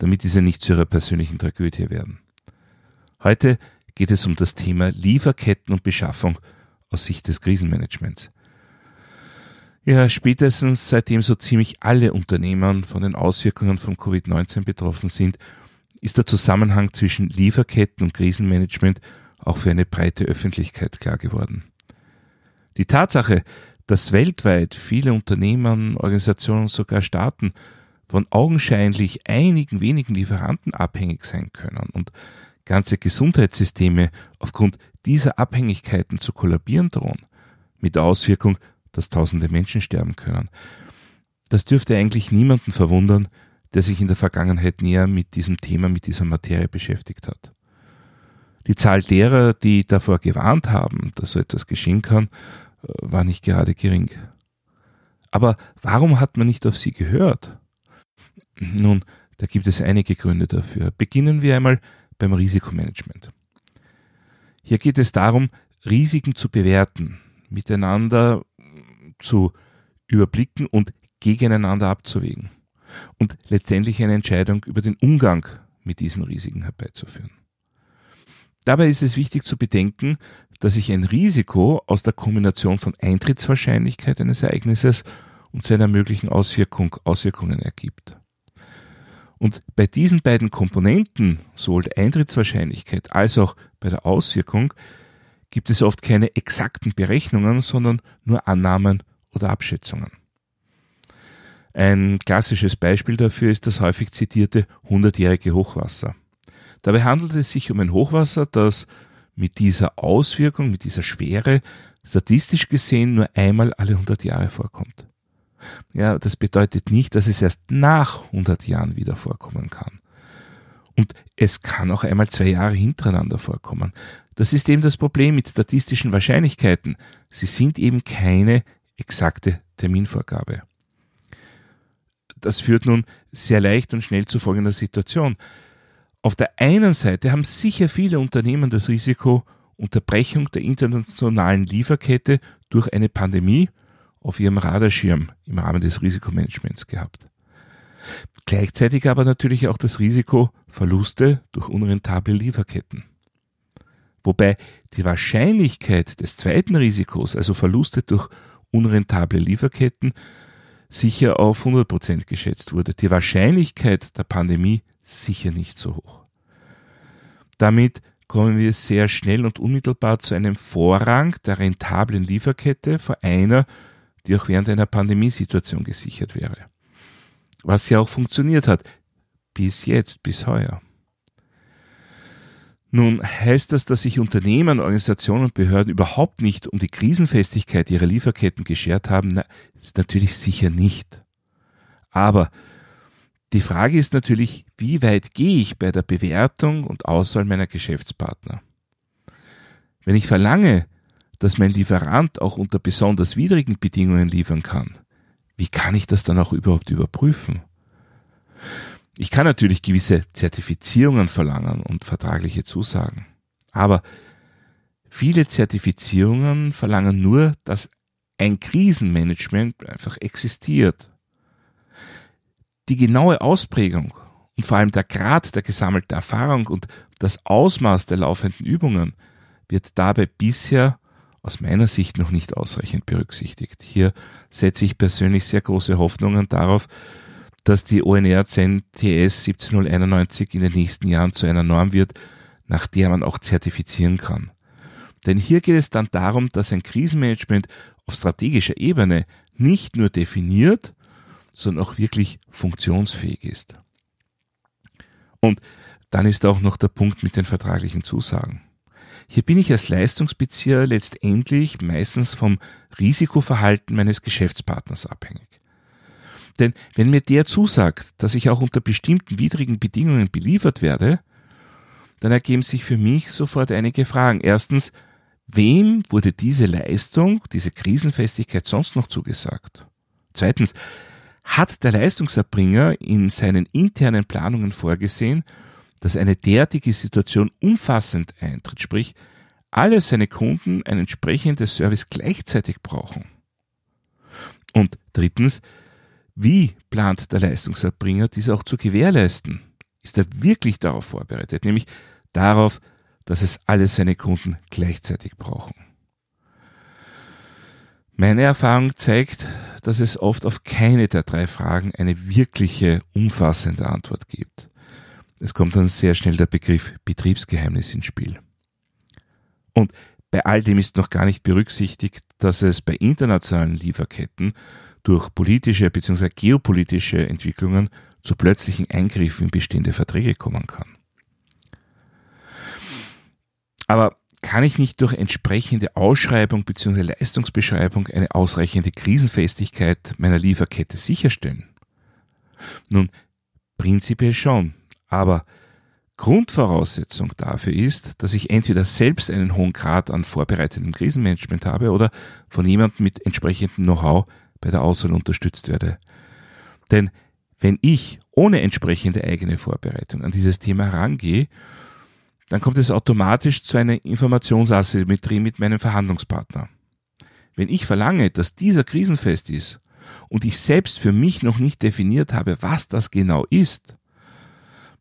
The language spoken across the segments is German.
damit diese nicht zu ihrer persönlichen Tragödie werden. Heute geht es um das Thema Lieferketten und Beschaffung aus Sicht des Krisenmanagements. Ja, spätestens seitdem so ziemlich alle Unternehmen von den Auswirkungen von Covid-19 betroffen sind, ist der Zusammenhang zwischen Lieferketten und Krisenmanagement auch für eine breite Öffentlichkeit klar geworden. Die Tatsache, dass weltweit viele Unternehmen, Organisationen, sogar Staaten von augenscheinlich einigen wenigen Lieferanten abhängig sein können und ganze Gesundheitssysteme aufgrund dieser Abhängigkeiten zu kollabieren drohen, mit der Auswirkung, dass tausende Menschen sterben können. Das dürfte eigentlich niemanden verwundern, der sich in der Vergangenheit näher mit diesem Thema, mit dieser Materie beschäftigt hat. Die Zahl derer, die davor gewarnt haben, dass so etwas geschehen kann, war nicht gerade gering. Aber warum hat man nicht auf sie gehört? Nun, da gibt es einige Gründe dafür. Beginnen wir einmal beim Risikomanagement. Hier geht es darum, Risiken zu bewerten, miteinander zu überblicken und gegeneinander abzuwägen und letztendlich eine Entscheidung über den Umgang mit diesen Risiken herbeizuführen. Dabei ist es wichtig zu bedenken, dass sich ein Risiko aus der Kombination von Eintrittswahrscheinlichkeit eines Ereignisses und seiner möglichen Auswirkung, Auswirkungen ergibt. Und bei diesen beiden Komponenten, sowohl der Eintrittswahrscheinlichkeit als auch bei der Auswirkung, gibt es oft keine exakten Berechnungen, sondern nur Annahmen oder Abschätzungen. Ein klassisches Beispiel dafür ist das häufig zitierte 100-jährige Hochwasser. Dabei handelt es sich um ein Hochwasser, das mit dieser Auswirkung, mit dieser Schwere statistisch gesehen nur einmal alle 100 Jahre vorkommt. Ja, das bedeutet nicht, dass es erst nach 100 Jahren wieder vorkommen kann. Und es kann auch einmal zwei Jahre hintereinander vorkommen. Das ist eben das Problem mit statistischen Wahrscheinlichkeiten. Sie sind eben keine exakte Terminvorgabe. Das führt nun sehr leicht und schnell zu folgender Situation. Auf der einen Seite haben sicher viele Unternehmen das Risiko Unterbrechung der internationalen Lieferkette durch eine Pandemie auf ihrem Radarschirm im Rahmen des Risikomanagements gehabt. Gleichzeitig aber natürlich auch das Risiko Verluste durch unrentable Lieferketten. Wobei die Wahrscheinlichkeit des zweiten Risikos, also Verluste durch unrentable Lieferketten, sicher auf 100 Prozent geschätzt wurde. Die Wahrscheinlichkeit der Pandemie sicher nicht so hoch. Damit kommen wir sehr schnell und unmittelbar zu einem Vorrang der rentablen Lieferkette vor einer, die auch während einer Pandemiesituation gesichert wäre. Was ja auch funktioniert hat, bis jetzt, bis heuer. Nun heißt das, dass sich Unternehmen, Organisationen und Behörden überhaupt nicht um die Krisenfestigkeit ihrer Lieferketten geschert haben? Na, natürlich sicher nicht. Aber die Frage ist natürlich, wie weit gehe ich bei der Bewertung und Auswahl meiner Geschäftspartner? Wenn ich verlange, dass mein Lieferant auch unter besonders widrigen Bedingungen liefern kann, wie kann ich das dann auch überhaupt überprüfen? Ich kann natürlich gewisse Zertifizierungen verlangen und vertragliche Zusagen. Aber viele Zertifizierungen verlangen nur, dass ein Krisenmanagement einfach existiert die genaue Ausprägung und vor allem der Grad der gesammelten Erfahrung und das Ausmaß der laufenden Übungen wird dabei bisher aus meiner Sicht noch nicht ausreichend berücksichtigt. Hier setze ich persönlich sehr große Hoffnungen darauf, dass die ONR 10 TS 17091 in den nächsten Jahren zu einer Norm wird, nach der man auch zertifizieren kann. Denn hier geht es dann darum, dass ein Krisenmanagement auf strategischer Ebene nicht nur definiert, sondern auch wirklich funktionsfähig ist. Und dann ist auch noch der Punkt mit den vertraglichen Zusagen. Hier bin ich als Leistungsbezieher letztendlich meistens vom Risikoverhalten meines Geschäftspartners abhängig. Denn wenn mir der zusagt, dass ich auch unter bestimmten widrigen Bedingungen beliefert werde, dann ergeben sich für mich sofort einige Fragen. Erstens, wem wurde diese Leistung, diese Krisenfestigkeit sonst noch zugesagt? Zweitens, hat der Leistungserbringer in seinen internen Planungen vorgesehen, dass eine derartige Situation umfassend eintritt, sprich, alle seine Kunden ein entsprechendes Service gleichzeitig brauchen? Und drittens, wie plant der Leistungserbringer dies auch zu gewährleisten? Ist er wirklich darauf vorbereitet, nämlich darauf, dass es alle seine Kunden gleichzeitig brauchen? Meine Erfahrung zeigt, dass es oft auf keine der drei Fragen eine wirkliche, umfassende Antwort gibt. Es kommt dann sehr schnell der Begriff Betriebsgeheimnis ins Spiel. Und bei all dem ist noch gar nicht berücksichtigt, dass es bei internationalen Lieferketten durch politische bzw. geopolitische Entwicklungen zu plötzlichen Eingriffen in bestehende Verträge kommen kann. Aber kann ich nicht durch entsprechende Ausschreibung bzw. Leistungsbeschreibung eine ausreichende Krisenfestigkeit meiner Lieferkette sicherstellen? Nun, prinzipiell schon, aber Grundvoraussetzung dafür ist, dass ich entweder selbst einen hohen Grad an vorbereitendem Krisenmanagement habe oder von jemandem mit entsprechendem Know-how bei der Auswahl unterstützt werde. Denn wenn ich ohne entsprechende eigene Vorbereitung an dieses Thema herangehe, dann kommt es automatisch zu einer Informationsasymmetrie mit meinem Verhandlungspartner. Wenn ich verlange, dass dieser krisenfest ist und ich selbst für mich noch nicht definiert habe, was das genau ist,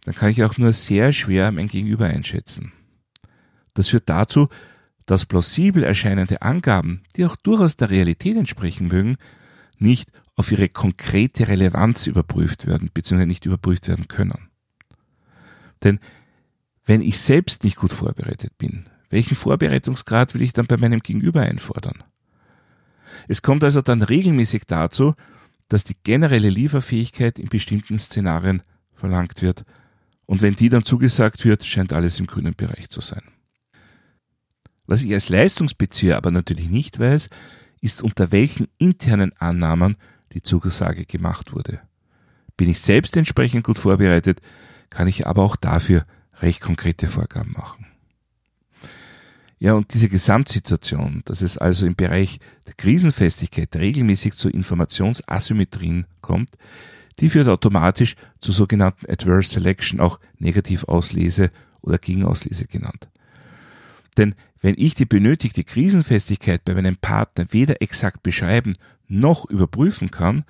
dann kann ich auch nur sehr schwer mein Gegenüber einschätzen. Das führt dazu, dass plausibel erscheinende Angaben, die auch durchaus der Realität entsprechen mögen, nicht auf ihre konkrete Relevanz überprüft werden, bzw. nicht überprüft werden können. Denn wenn ich selbst nicht gut vorbereitet bin, welchen Vorbereitungsgrad will ich dann bei meinem Gegenüber einfordern? Es kommt also dann regelmäßig dazu, dass die generelle Lieferfähigkeit in bestimmten Szenarien verlangt wird, und wenn die dann zugesagt wird, scheint alles im grünen Bereich zu sein. Was ich als Leistungsbezieher aber natürlich nicht weiß, ist unter welchen internen Annahmen die Zusage gemacht wurde. Bin ich selbst entsprechend gut vorbereitet, kann ich aber auch dafür recht konkrete Vorgaben machen. Ja, und diese Gesamtsituation, dass es also im Bereich der Krisenfestigkeit regelmäßig zu Informationsasymmetrien kommt, die führt automatisch zu sogenannten Adverse Selection, auch Negativauslese oder Gegenauslese genannt. Denn wenn ich die benötigte Krisenfestigkeit bei meinem Partner weder exakt beschreiben noch überprüfen kann,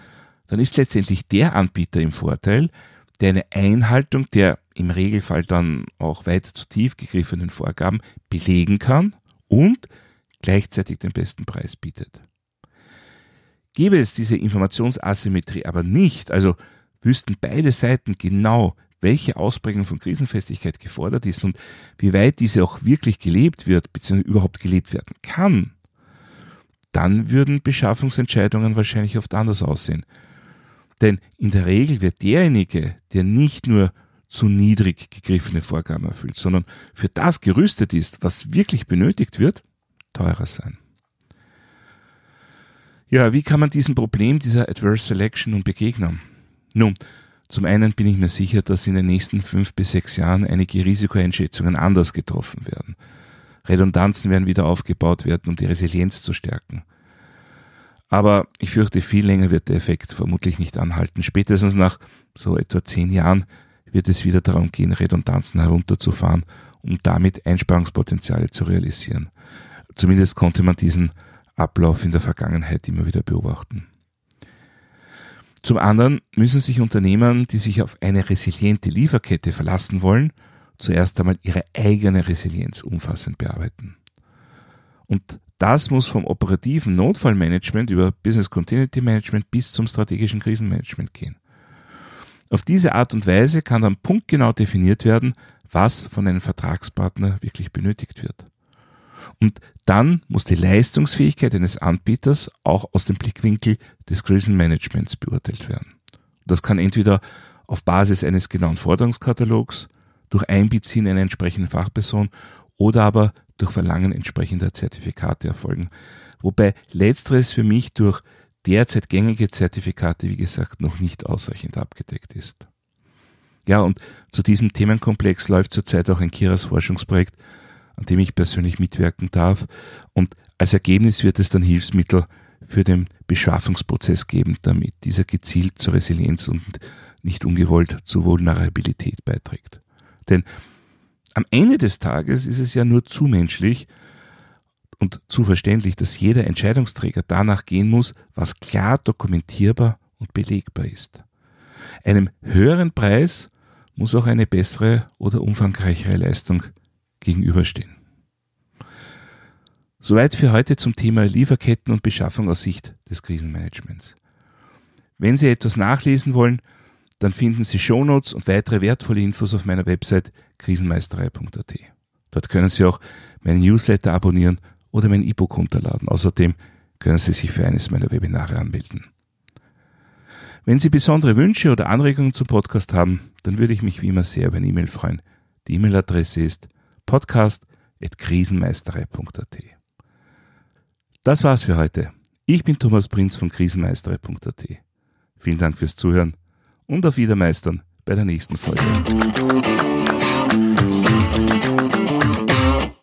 dann ist letztendlich der Anbieter im Vorteil, der eine Einhaltung der im Regelfall dann auch weiter zu tief gegriffenen Vorgaben belegen kann und gleichzeitig den besten Preis bietet. Gäbe es diese Informationsasymmetrie aber nicht, also wüssten beide Seiten genau, welche Ausprägung von Krisenfestigkeit gefordert ist und wie weit diese auch wirklich gelebt wird, bzw. überhaupt gelebt werden kann, dann würden Beschaffungsentscheidungen wahrscheinlich oft anders aussehen. Denn in der Regel wird derjenige, der nicht nur zu niedrig gegriffene Vorgaben erfüllt, sondern für das gerüstet ist, was wirklich benötigt wird, teurer sein. Ja, wie kann man diesem Problem dieser Adverse Selection nun begegnen? Nun, zum einen bin ich mir sicher, dass in den nächsten fünf bis sechs Jahren einige Risikoeinschätzungen anders getroffen werden. Redundanzen werden wieder aufgebaut werden, um die Resilienz zu stärken. Aber ich fürchte, viel länger wird der Effekt vermutlich nicht anhalten. Spätestens nach so etwa zehn Jahren wird es wieder darum gehen, Redundanzen herunterzufahren, um damit Einsparungspotenziale zu realisieren. Zumindest konnte man diesen Ablauf in der Vergangenheit immer wieder beobachten. Zum anderen müssen sich Unternehmen, die sich auf eine resiliente Lieferkette verlassen wollen, zuerst einmal ihre eigene Resilienz umfassend bearbeiten. Und das muss vom operativen Notfallmanagement über Business Continuity Management bis zum strategischen Krisenmanagement gehen. Auf diese Art und Weise kann dann punktgenau definiert werden, was von einem Vertragspartner wirklich benötigt wird. Und dann muss die Leistungsfähigkeit eines Anbieters auch aus dem Blickwinkel des Krisenmanagements beurteilt werden. Das kann entweder auf Basis eines genauen Forderungskatalogs, durch Einbeziehen einer entsprechenden Fachperson oder aber durch Verlangen entsprechender Zertifikate erfolgen. Wobei letzteres für mich durch derzeit gängige Zertifikate, wie gesagt, noch nicht ausreichend abgedeckt ist. Ja, und zu diesem Themenkomplex läuft zurzeit auch ein Kiras Forschungsprojekt, an dem ich persönlich mitwirken darf. Und als Ergebnis wird es dann Hilfsmittel für den Beschaffungsprozess geben, damit dieser gezielt zur Resilienz und nicht ungewollt zur Vulnerabilität beiträgt. Denn am Ende des Tages ist es ja nur zu menschlich und zu verständlich, dass jeder Entscheidungsträger danach gehen muss, was klar dokumentierbar und belegbar ist. Einem höheren Preis muss auch eine bessere oder umfangreichere Leistung gegenüberstehen. Soweit für heute zum Thema Lieferketten und Beschaffung aus Sicht des Krisenmanagements. Wenn Sie etwas nachlesen wollen, dann finden Sie Shownotes und weitere wertvolle Infos auf meiner Website krisenmeisterei.at. Dort können Sie auch meinen Newsletter abonnieren oder mein E-Book runterladen. Außerdem können Sie sich für eines meiner Webinare anmelden. Wenn Sie besondere Wünsche oder Anregungen zum Podcast haben, dann würde ich mich wie immer sehr über eine E-Mail freuen. Die E-Mail-Adresse ist podcast.krisenmeisterei.at. Das war's für heute. Ich bin Thomas Prinz von krisenmeisterei.at. Vielen Dank fürs Zuhören und auf Wiedermeistern bei der nächsten Folge.